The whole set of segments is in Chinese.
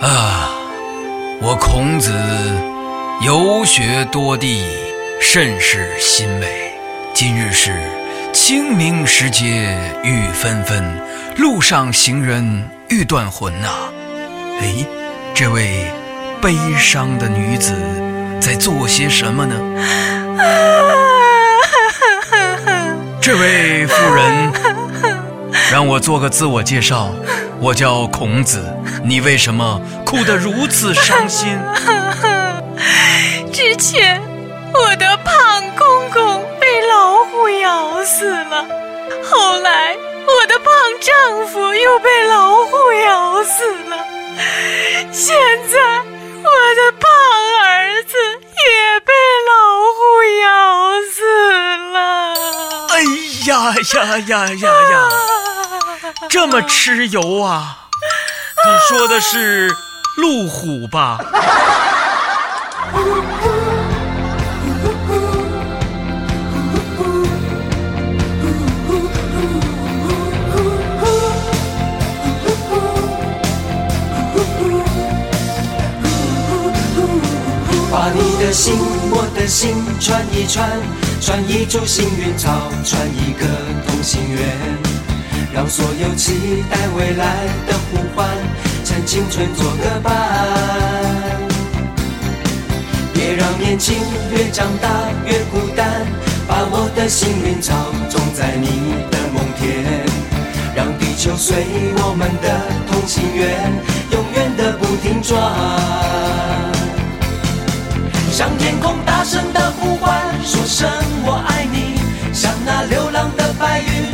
啊，我孔子游学多地，甚是欣慰。今日是清明时节雨纷纷，路上行人欲断魂呐。哎，这位悲伤的女子在做些什么呢？这位妇人，让我做个自我介绍，我叫孔子。你为什么哭得如此伤心？之前我的胖公公被老虎咬死了，后来我的胖丈夫又被老虎咬死了，现在我的胖儿子也被老虎咬死了。哎呀呀呀呀呀！这么吃油啊！你说的是路虎吧？把你的心，我的心串一串，串一株幸运草，串一个同心圆，所有期待未来的呼唤，趁青春做个伴。别让年轻越长大越孤单，把我的幸运草种在你的梦田，让地球随我们的同心圆，永远的不停转。向天空大声的呼唤，说声我爱你；向那流浪的白云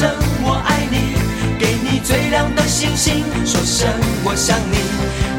声我爱你；给你最亮的星星，说声我想你。